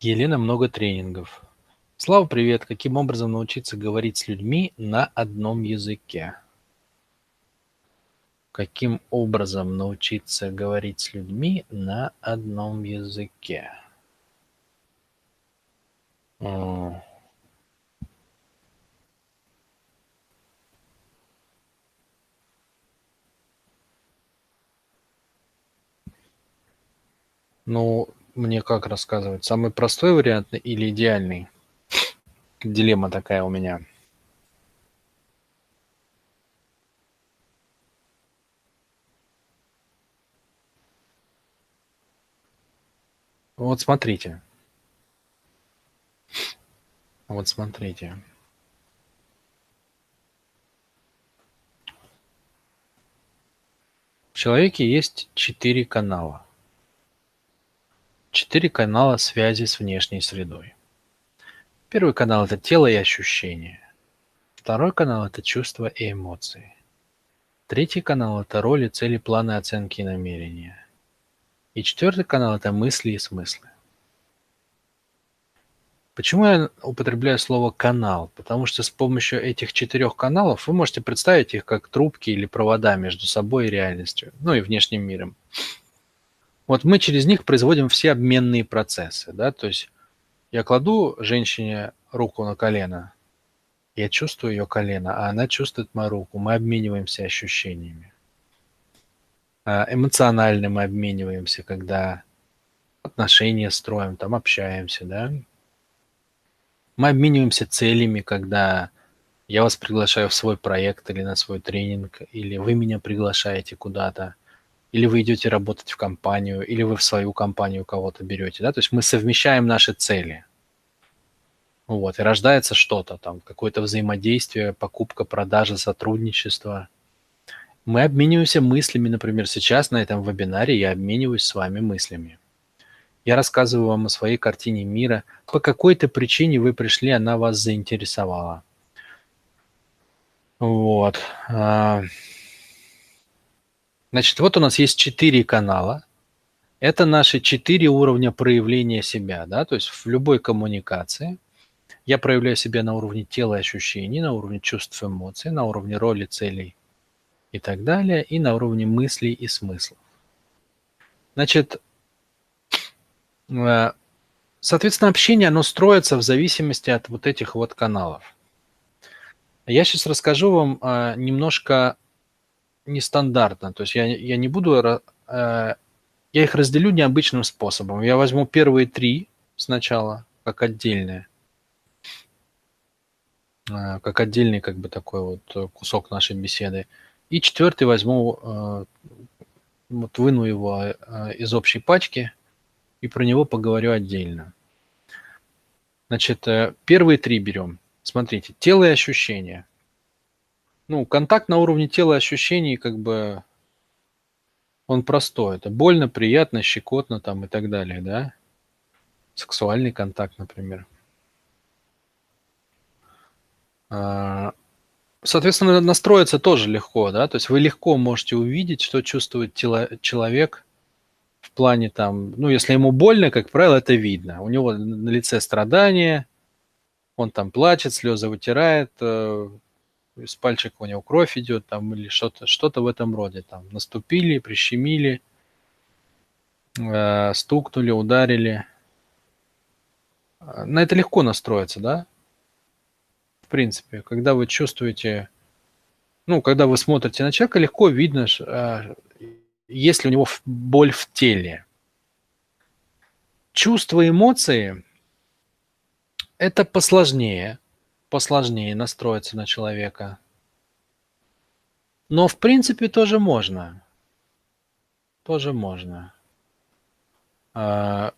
Елена много тренингов. Слава, привет. Каким образом научиться говорить с людьми на одном языке? Каким образом научиться говорить с людьми на одном языке? Ну, мне как рассказывать? Самый простой вариант или идеальный? Дилемма такая у меня. Вот смотрите. Вот смотрите. В человеке есть четыре канала. Четыре канала связи с внешней средой. Первый канал– это тело и ощущения. Второй канал– это чувства и эмоции. Третий канал– это роли, цели, планы, оценки и намерения. И четвертый канал– это мысли и смыслы. Почему я употребляю слово «канал»? Потому что с помощью этих четырех каналов вы можете представить их как трубки или провода между собой и реальностью, ну и внешним миром. Вот мы через них производим все обменные процессы, да, то есть я кладу женщине руку на колено, я чувствую ее колено, а она чувствует мою руку, мы обмениваемся ощущениями. А, эмоционально мы обмениваемся, когда отношения строим, там общаемся, да. Мы обмениваемся целями, когда я вас приглашаю в свой проект или на свой тренинг, или вы меня приглашаете куда-то или вы идете работать в компанию, или вы в свою компанию кого-то берете, да, то есть мы совмещаем наши цели. Вот, и рождается что-то там, какое-то взаимодействие, покупка, продажа, сотрудничество. Мы обмениваемся мыслями, например, сейчас на этом вебинаре я обмениваюсь с вами мыслями. Я рассказываю вам о своей картине мира. По какой-то причине вы пришли, она вас заинтересовала. Вот. Значит, вот у нас есть четыре канала. Это наши четыре уровня проявления себя, да, то есть в любой коммуникации я проявляю себя на уровне тела и ощущений, на уровне чувств и эмоций, на уровне роли, целей и так далее, и на уровне мыслей и смыслов. Значит, э, соответственно, общение, оно строится в зависимости от вот этих вот каналов. Я сейчас расскажу вам э, немножко нестандартно. То есть я, я не буду... Э, я их разделю необычным способом. Я возьму первые три сначала, как отдельные. Э, как отдельный как бы такой вот кусок нашей беседы. И четвертый возьму, э, вот выну его э, из общей пачки и про него поговорю отдельно. Значит, э, первые три берем. Смотрите, тело и ощущения – ну, контакт на уровне тела ощущений, как бы, он простой. Это больно, приятно, щекотно там и так далее, да? Сексуальный контакт, например. А, соответственно, настроиться тоже легко, да, то есть вы легко можете увидеть, что чувствует тело, человек в плане там, ну, если ему больно, как правило, это видно. У него на лице страдания, он там плачет, слезы вытирает, э, из пальчика у него кровь идет там или что-то что в этом роде. Там наступили, прищемили, э, стукнули, ударили. На это легко настроиться, да? В принципе, когда вы чувствуете, ну, когда вы смотрите на человека, легко видно, э, если у него боль в теле. Чувства, эмоции – это посложнее – посложнее настроиться на человека. Но в принципе тоже можно. Тоже можно. А,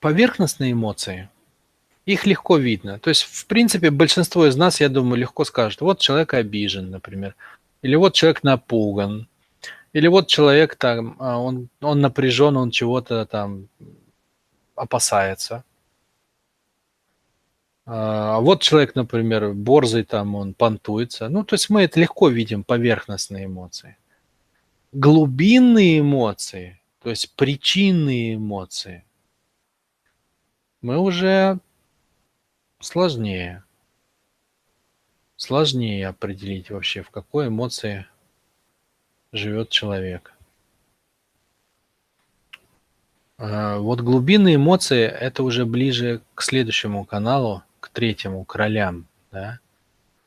поверхностные эмоции, их легко видно. То есть, в принципе, большинство из нас, я думаю, легко скажет, вот человек обижен, например, или вот человек напуган, или вот человек там, а, он, он напряжен, он чего-то там опасается. А вот человек, например, борзый, там он понтуется. Ну, то есть мы это легко видим, поверхностные эмоции. Глубинные эмоции, то есть причинные эмоции, мы уже сложнее. Сложнее определить вообще, в какой эмоции живет человек. А, вот глубинные эмоции – это уже ближе к следующему каналу, третьему, к ролям. Да?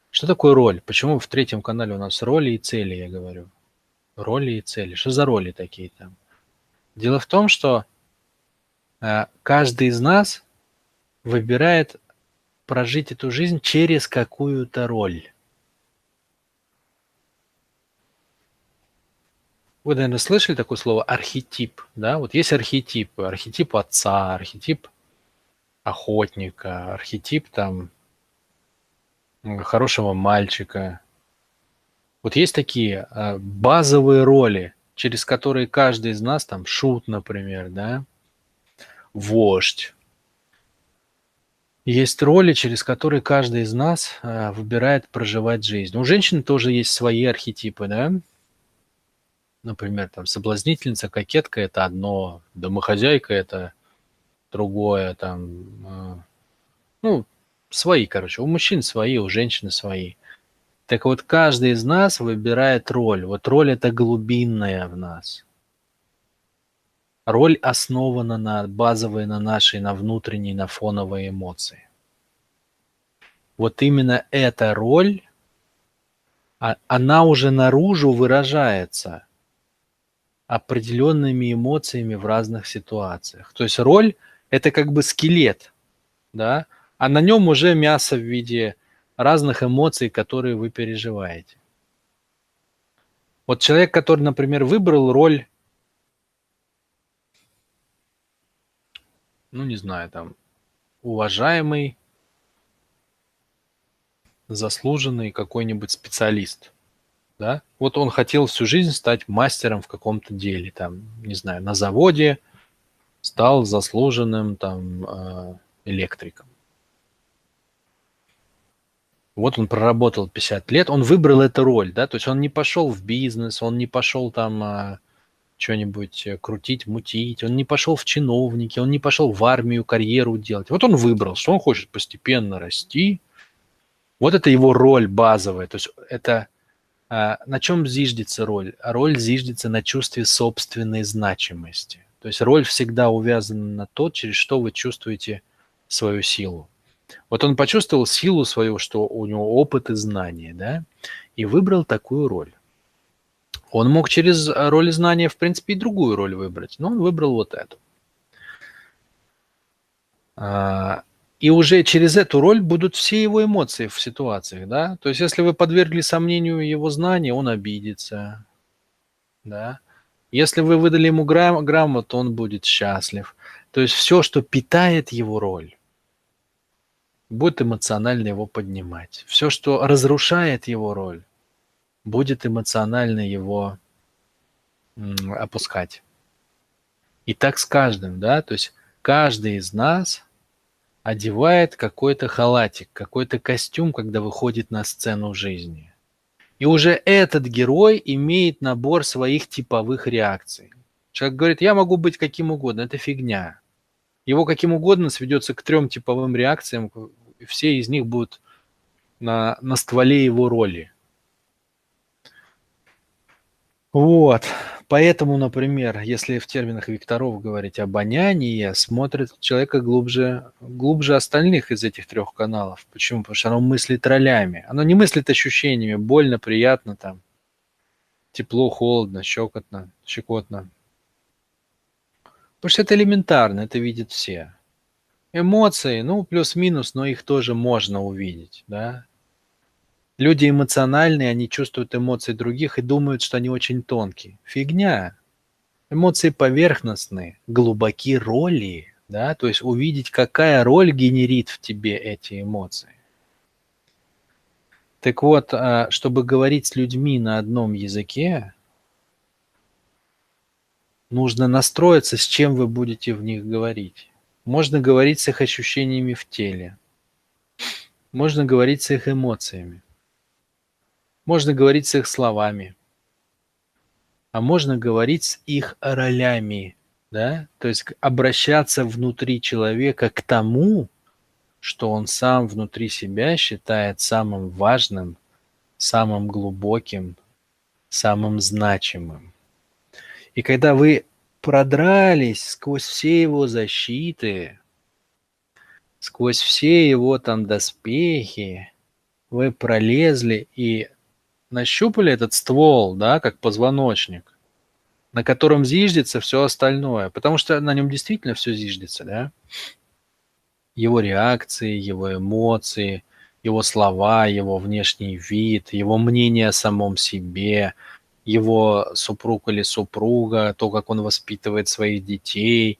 Что такое роль? Почему в третьем канале у нас роли и цели, я говорю? Роли и цели. Что за роли такие там? Дело в том, что э, каждый из нас выбирает прожить эту жизнь через какую-то роль. Вы, наверное, слышали такое слово архетип, да? Вот есть архетипы. Архетип отца, архетип охотника, архетип там хорошего мальчика. Вот есть такие э, базовые роли, через которые каждый из нас, там, шут, например, да, вождь. Есть роли, через которые каждый из нас э, выбирает проживать жизнь. У женщин тоже есть свои архетипы, да, например, там соблазнительница, кокетка – это одно, домохозяйка – это другое, там, э, ну, свои, короче, у мужчин свои, у женщин свои. Так вот, каждый из нас выбирает роль. Вот роль это глубинная в нас. Роль основана на базовой, на нашей, на внутренней, на фоновой эмоции. Вот именно эта роль, а, она уже наружу выражается определенными эмоциями в разных ситуациях. То есть роль – это как бы скелет, да, а на нем уже мясо в виде разных эмоций, которые вы переживаете. Вот человек, который, например, выбрал роль, ну не знаю, там, уважаемый, заслуженный какой-нибудь специалист – да, вот он хотел всю жизнь стать мастером в каком-то деле, там, не знаю, на заводе стал заслуженным там э, электриком. Вот он проработал 50 лет, он выбрал эту роль, да, то есть он не пошел в бизнес, он не пошел там а, что-нибудь э, крутить, мутить, он не пошел в чиновники, он не пошел в армию, карьеру делать. Вот он выбрал, что он хочет постепенно расти. Вот это его роль базовая, то есть это а, на чем зиждется роль? Роль зиждется на чувстве собственной значимости. То есть роль всегда увязана на то, через что вы чувствуете свою силу. Вот он почувствовал силу свою, что у него опыт и знания, да, и выбрал такую роль. Он мог через роль и знания, в принципе, и другую роль выбрать, но он выбрал вот эту. А, и уже через эту роль будут все его эмоции в ситуациях, да. То есть, если вы подвергли сомнению его знания, он обидится, да. Если вы выдали ему грам- грамоту, он будет счастлив. То есть, все, что питает его роль, будет эмоционально его поднимать. Все, что разрушает его роль, будет эмоционально его опускать. И так с каждым, да, то есть каждый из нас одевает какой-то халатик, какой-то костюм, когда выходит на сцену жизни. И уже этот герой имеет набор своих типовых реакций. Человек говорит, я могу быть каким угодно, это фигня. Его каким угодно сведется к трем типовым реакциям, и все из них будут на, на стволе его роли. Вот. Поэтому, например, если в терминах векторов говорить обоняние, смотрит человека глубже, глубже остальных из этих трех каналов. Почему? Потому что оно мыслит ролями. Оно не мыслит ощущениями. Больно, приятно, там, тепло, холодно, щекотно, щекотно. Потому что это элементарно, это видят все. Эмоции, ну, плюс-минус, но их тоже можно увидеть, да. Люди эмоциональные, они чувствуют эмоции других и думают, что они очень тонкие. Фигня. Эмоции поверхностные, глубокие роли, да, то есть увидеть, какая роль генерит в тебе эти эмоции. Так вот, а, чтобы говорить с людьми на одном языке, нужно настроиться, с чем вы будете в них говорить. Можно говорить с их ощущениями в теле. Можно говорить с их эмоциями. Можно говорить с их словами. а можно говорить с их ролями, да, то есть обращаться внутри человека к тому, что он сам внутри себя считает самым важным, самым глубоким, самым значимым. И когда вы продрались сквозь все его защиты, сквозь все его там доспехи, вы пролезли и нащупали этот ствол, да, как позвоночник, на котором зиждется все остальное, потому что на нем действительно все зиждется, да, его реакции, его эмоции, его слова, его внешний вид, его мнение о самом себе, его супруг или супруга, то, как он воспитывает своих детей,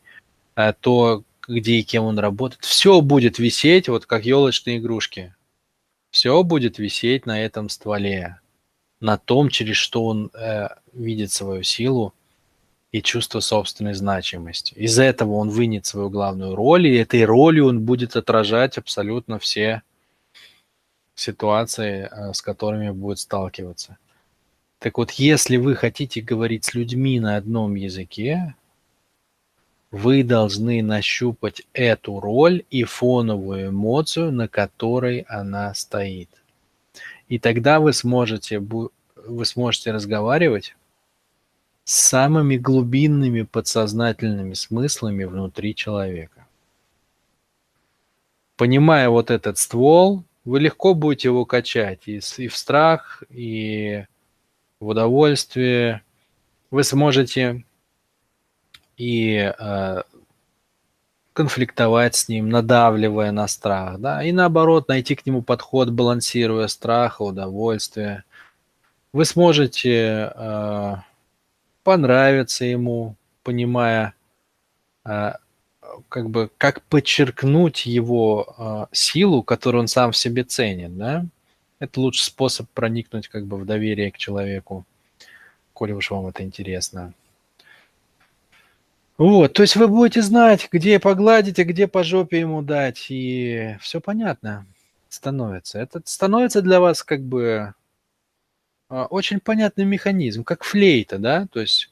э, то, где и кем он работает, все будет висеть, вот как елочные игрушки. Все будет висеть на этом стволе на том, через что он э, видит свою силу и чувство собственной значимости. Из этого он вынет свою главную роль, и этой ролью он будет отражать абсолютно все ситуации, э, с которыми будет сталкиваться. Так вот, если вы хотите говорить с людьми на одном языке, вы должны нащупать эту роль и фоновую эмоцию, на которой она стоит. И тогда вы сможете, вы сможете разговаривать с самыми глубинными подсознательными смыслами внутри человека. Понимая вот этот ствол, вы легко будете его качать и, и в страх, и в удовольствие. Вы сможете и э, конфликтовать с ним, надавливая на страх, да, и наоборот найти к нему подход, балансируя страх, удовольствие. Вы сможете э, понравиться ему, понимая, э, как бы, как подчеркнуть его э, силу, которую он сам в себе ценит, да. Это лучший способ проникнуть как бы в доверие к человеку, коли уж вам это интересно. Вот, то есть вы будете знать, где погладить, а где по жопе ему дать, и все понятно становится. Это становится для вас как бы очень понятный механизм, как флейта, да, то есть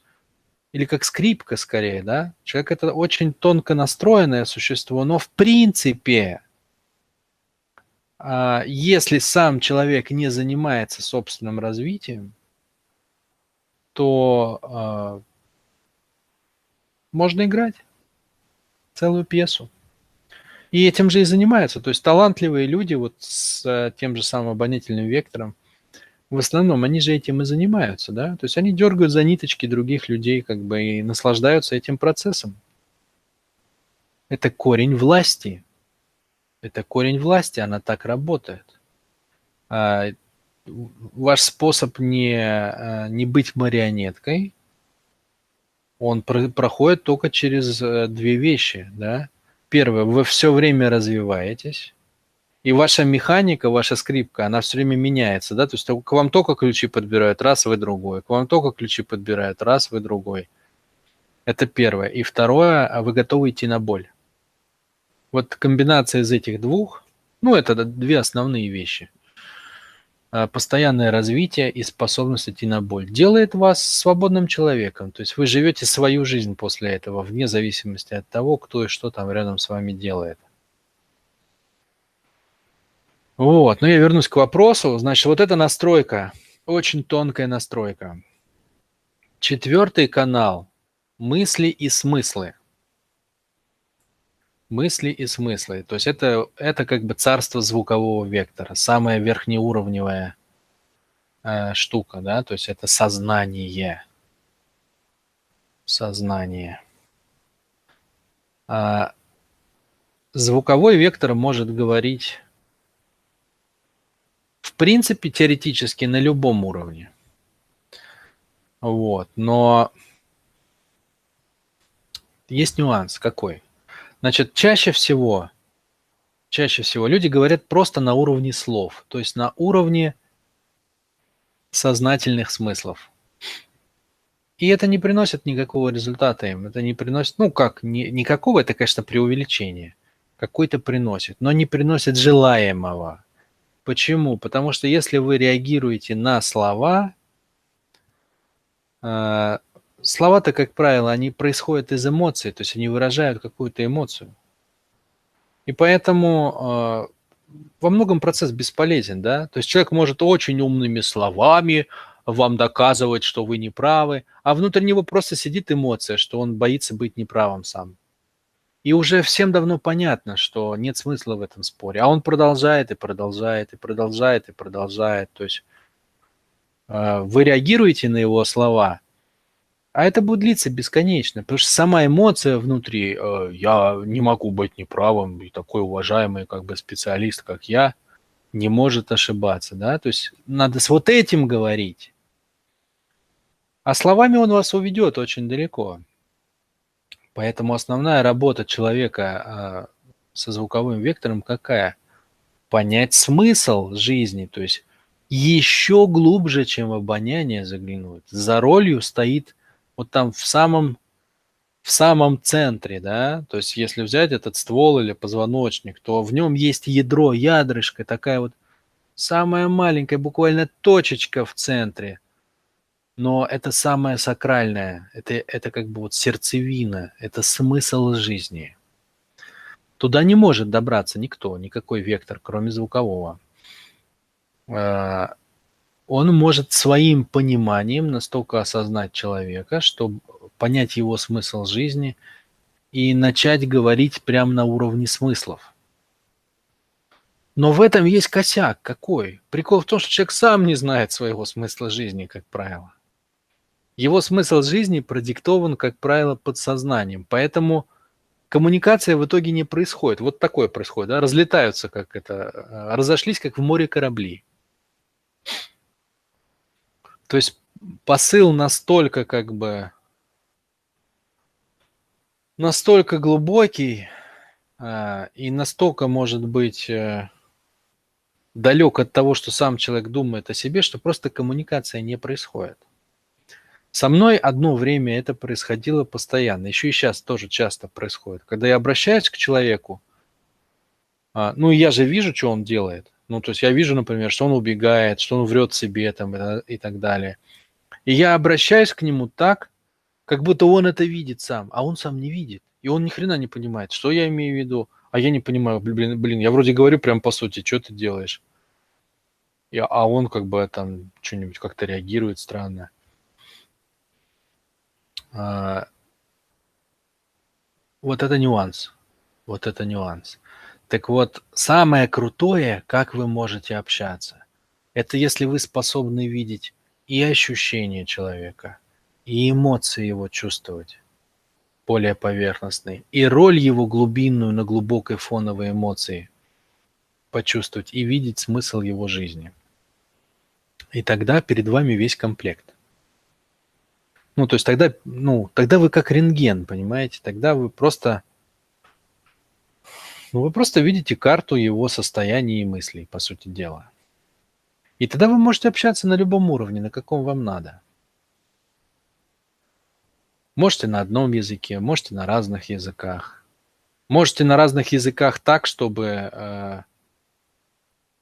или как скрипка скорее, да. Человек это очень тонко настроенное существо, но в принципе, а, если сам человек не занимается собственным развитием, то а, можно играть целую пьесу. И этим же и занимаются. То есть талантливые люди вот с э, тем же самым обонятельным вектором, в основном они же этим и занимаются, да? То есть они дергают за ниточки других людей, как бы и наслаждаются этим процессом. Это корень власти. Это корень власти, она так работает. А, ваш способ не, э, не быть марионеткой, он про проходит только через э, две вещи, да. Первое, вы все время развиваетесь, и ваша механика, ваша скрипка, она все время меняется, да, то есть к вам только ключи подбирают, раз вы другой, к вам только ключи подбирают, раз вы другой. Это первое. И второе, а вы готовы идти на боль. Вот комбинация из этих двух, ну, это две основные вещи – Э, постоянное развитие и способность идти на боль делает вас свободным человеком. То есть вы живете свою жизнь после этого, вне зависимости от того, кто и что там рядом с вами делает. Вот, но я вернусь к вопросу. Значит, вот эта настройка, очень тонкая настройка. Четвертый канал – мысли и смыслы мысли и смыслы. То есть это, это как бы царство звукового вектора, самая верхнеуровневая э, штука, да, то есть это сознание. Сознание. А звуковой вектор может говорить в принципе теоретически на любом уровне. Вот, но есть нюанс какой? Значит, чаще всего, чаще всего люди говорят просто на уровне слов, то есть на уровне сознательных смыслов. И это не приносит никакого результата им. Это не приносит, ну как, ни, никакого, это, конечно, преувеличение. Какой-то приносит, но не приносит желаемого. Почему? Потому что если вы реагируете на слова, А, слова-то, как правило, они происходят из эмоций, то есть они выражают какую-то эмоцию. И поэтому э, во многом процесс бесполезен, да. То есть человек может очень умными словами вам доказывать, что вы не правы, а внутри него просто сидит эмоция, что он боится быть неправым сам. И уже всем давно понятно, что нет смысла в этом споре. А он продолжает и продолжает и продолжает и продолжает. То есть э, вы реагируете на его слова, а это будет длиться бесконечно, потому что сама эмоция внутри, э, я не могу быть неправым, и такой уважаемый как бы специалист, как я, не может ошибаться, да, то есть надо с вот этим говорить. А словами он вас уведет очень далеко. Поэтому основная работа человека э, со звуковым вектором какая? Понять смысл жизни, то есть еще глубже, чем обоняние заглянуть. За ролью стоит вот там в самом, в самом центре, да, то есть если взять этот ствол или позвоночник, то в нем есть ядро, ядрышко, такая вот самая маленькая буквально точечка в центре, но это самое сакральное, это, это как бы вот сердцевина, это смысл жизни. Туда не может добраться никто, никакой вектор, кроме звукового. А, он может своим пониманием настолько осознать человека, чтобы понять его смысл жизни и начать говорить прямо на уровне смыслов. Но в этом есть косяк какой? Прикол в том, что человек сам не знает своего смысла жизни, как правило. Его смысл жизни продиктован, как правило, подсознанием. Поэтому коммуникация в итоге не происходит. Вот такое происходит. Да? Разлетаются, как это, э, разошлись, как в море корабли. То есть посыл настолько как бы настолько глубокий э, и настолько может быть э, далек от того, что сам человек думает о себе, что просто коммуникация не происходит. Со мной одно время это происходило постоянно, еще и сейчас тоже часто происходит. Когда я обращаюсь к человеку, э, ну я же вижу, что он делает, ну, то есть я вижу, например, что он убегает, что он врет себе там и, и так далее. И я обращаюсь к нему так, как будто он это видит сам, а он сам не видит. И он ни хрена не понимает, что я имею в виду. А я не понимаю, блин, блин, я вроде говорю прям по сути, что ты делаешь. И, а он как бы там что-нибудь как-то реагирует странно. А, вот это нюанс. Вот это нюанс. Так вот, самое крутое, как вы можете общаться, это если вы способны видеть и ощущения человека, и эмоции его чувствовать более поверхностные, и роль его глубинную на глубокой фоновой эмоции почувствовать и видеть смысл его жизни. И тогда перед вами весь комплект. Ну, то есть тогда, ну, тогда вы как рентген, понимаете? Тогда вы просто ну, вы просто видите карту его состояния и мыслей, по сути дела. И тогда вы можете общаться на любом уровне, на каком вам надо. Можете на одном языке, можете на разных языках. Можете на разных языках так, чтобы э,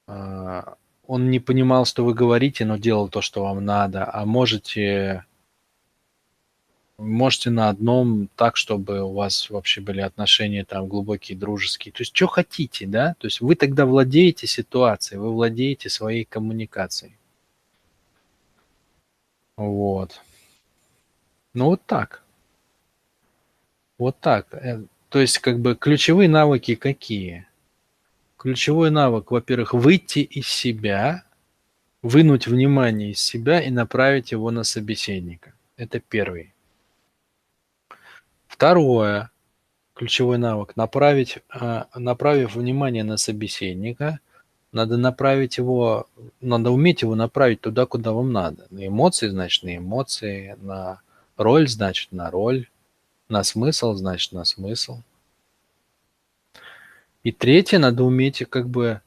э, он не понимал, что вы говорите, но делал то, что вам надо. А можете можете на одном так, чтобы у вас вообще были отношения там глубокие, дружеские. То есть, что хотите, да? То есть, вы тогда владеете ситуацией, вы владеете своей коммуникацией. Вот. Ну, вот так. Вот так. Э, то есть, как бы, ключевые навыки какие? Ключевой навык, во-первых, выйти из себя, вынуть внимание из себя и направить его на собеседника. Это первый. Второе, ключевой навык, направить, а, направив внимание на собеседника, надо направить его, надо уметь его направить туда, куда вам надо. На эмоции, значит, на эмоции, на роль, значит, на роль, на смысл, значит, на смысл. И третье, надо уметь как бы,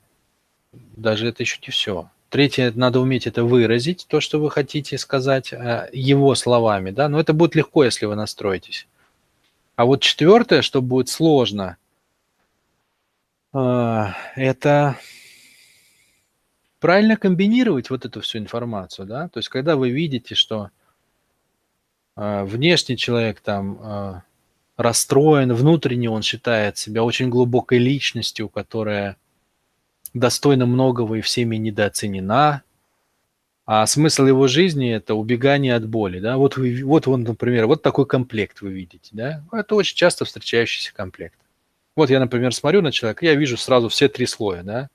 даже это еще не все. Третье, надо уметь это выразить, то, что вы хотите сказать а, его словами, да, но это будет легко, если вы настроитесь. А вот четвертое, что будет сложно, а, это правильно комбинировать вот эту всю информацию, да, то есть когда вы видите, что а, внешний человек там а, расстроен, внутренне он считает себя очень глубокой личностью, которая достойна многого и всеми недооценена, а смысл его жизни – это убегание от боли. Да? Вот, вы, вот он, например, вот такой комплект вы видите. Да? Это очень часто встречающийся комплект. Вот я, например, смотрю на человека, я вижу сразу все три слоя. Да?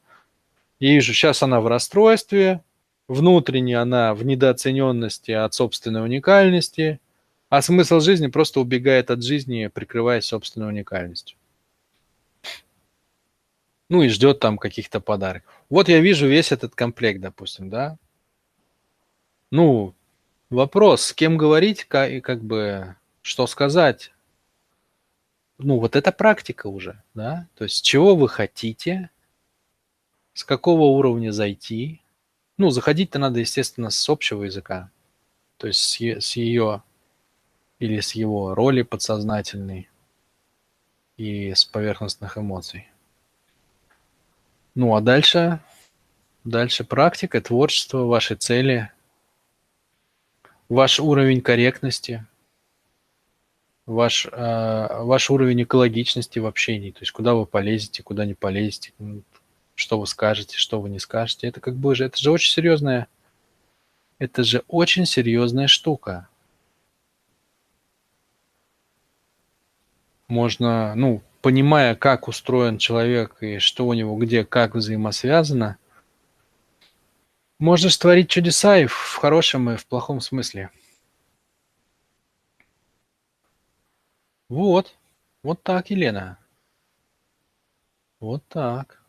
Я вижу, сейчас она в расстройстве, внутренне она в недооцененности от собственной уникальности, а смысл жизни просто убегает от жизни, прикрываясь собственной уникальностью. Ну и ждет там каких-то подарков. Вот я вижу весь этот комплект, допустим, да, ну, вопрос, с кем говорить, как, и как бы, что сказать. Ну, вот это практика уже, да? То есть, чего вы хотите, с какого уровня зайти. Ну, заходить-то надо, естественно, с общего языка. То есть, с, с ее или с его роли подсознательной и с поверхностных эмоций. Ну, а дальше, дальше практика, творчество, ваши цели – ваш уровень корректности, ваш, э, ваш уровень экологичности в общении, то есть куда вы полезете, куда не полезете, что вы скажете, что вы не скажете. Это как бы же, это же очень серьезная, это же очень серьезная штука. Можно, ну, понимая, как устроен человек и что у него где, как взаимосвязано – Можешь творить чудеса и в хорошем, и в плохом смысле. Вот. Вот так, Елена. Вот так.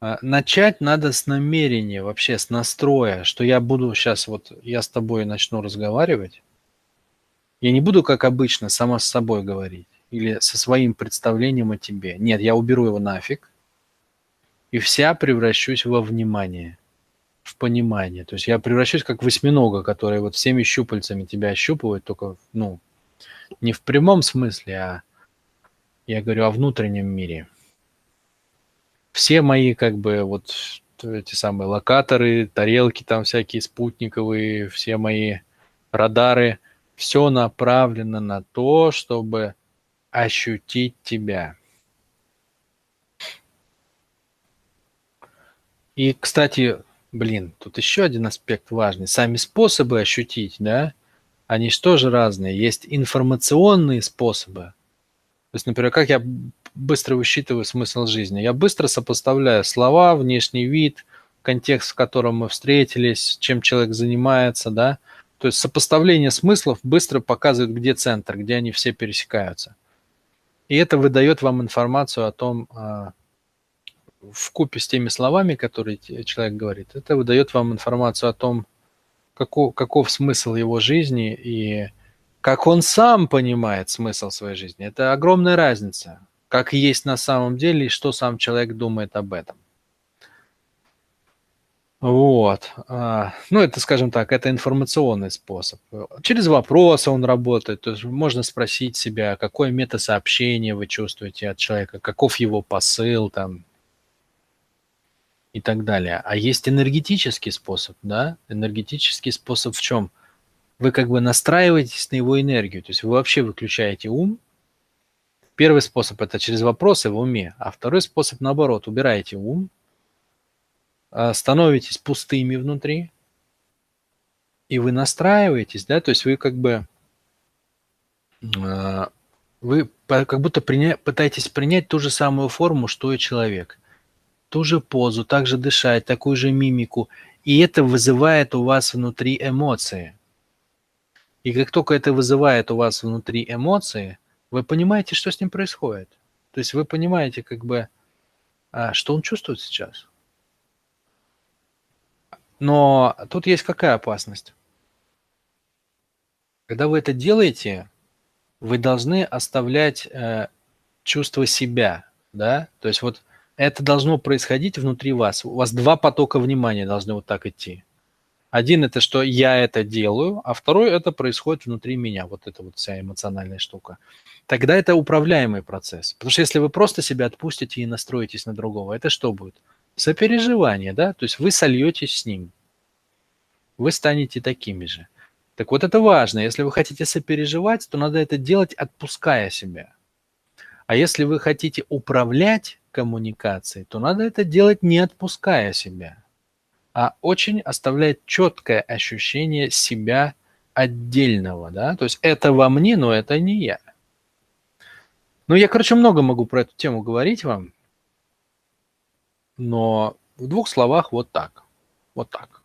А, начать надо с намерения, вообще с настроя, что я буду сейчас, вот я с тобой начну разговаривать. Я не буду, как обычно, сама с собой говорить или со своим представлением о тебе. Нет, я уберу его нафиг и вся превращусь во внимание, в понимание. То есть я превращусь как восьминога, который вот всеми щупальцами тебя ощупывает, только, ну, не в прямом смысле, а я говорю о внутреннем мире. Все мои, как бы, вот эти самые локаторы, тарелки там всякие спутниковые, все мои радары, все направлено на то, чтобы ощутить тебя. И, кстати, блин, тут еще один аспект важный. Сами способы ощутить, да, они же тоже разные. Есть информационные способы. То есть, например, как я быстро высчитываю смысл жизни. Я быстро сопоставляю слова, внешний вид, контекст, в котором мы встретились, чем человек занимается, да. То есть сопоставление смыслов быстро показывает, где центр, где они все пересекаются. И это выдает вам информацию о том, а, в купе с теми словами, которые человек говорит, это выдает вам информацию о том, каков, каков смысл его жизни и как он сам понимает смысл своей жизни. Это огромная разница, как есть на самом деле и что сам человек думает об этом. Вот. А, ну, это, скажем так, это информационный способ. Через вопросы он работает. То есть можно спросить себя, какое метасообщение вы чувствуете от человека, каков его посыл, там, и так далее. А есть энергетический способ, да? Энергетический способ в чем? Вы как бы настраиваетесь на его энергию, то есть вы вообще выключаете ум. Первый способ это через вопросы в уме, а второй способ наоборот, убираете ум, а, становитесь пустыми внутри, и вы настраиваетесь, да, то есть вы как бы а, вы как будто приня- пытаетесь принять ту же самую форму, что и человек ту же позу, так же дышать, такую же мимику. И это вызывает у вас внутри эмоции. И как только это вызывает у вас внутри эмоции, вы понимаете, что с ним происходит. То есть вы понимаете, как бы, а, что он чувствует сейчас. Но тут есть какая опасность? Когда вы это делаете, вы должны оставлять э, чувство себя, да? То есть вот это должно происходить внутри вас. У вас два потока внимания должны вот так идти. Один это что я это делаю, а второй это происходит внутри меня, вот эта вот вся эмоциональная штука. Тогда это управляемый процесс. Потому что если вы просто себя отпустите и настроитесь на другого, это что будет? Сопереживание, да? То есть вы сольетесь с ним. Вы станете такими же. Так вот это важно. Если вы хотите сопереживать, то надо это делать, отпуская себя. А если вы хотите управлять коммуникацией, то надо это делать, не отпуская себя, а очень оставлять четкое ощущение себя отдельного, да, то есть это во мне, но это не я. Ну, я, короче, много могу про эту тему говорить вам, но в двух словах вот так. Вот так.